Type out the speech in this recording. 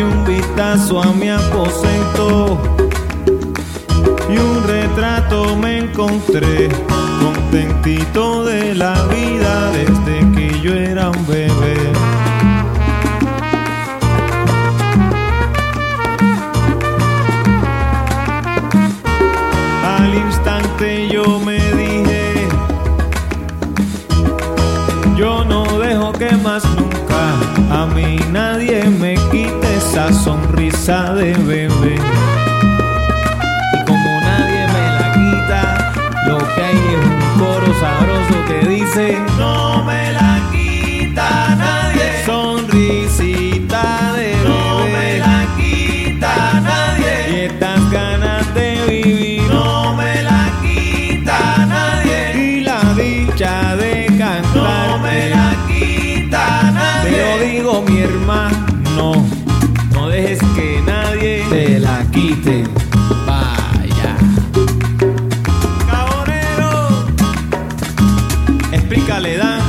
y un vistazo a mi aposento y un retrato me encontré contentito de la vida desde que yo era un bebé. de bebé. quite. Vaya. Cabonero, explícale, Dan.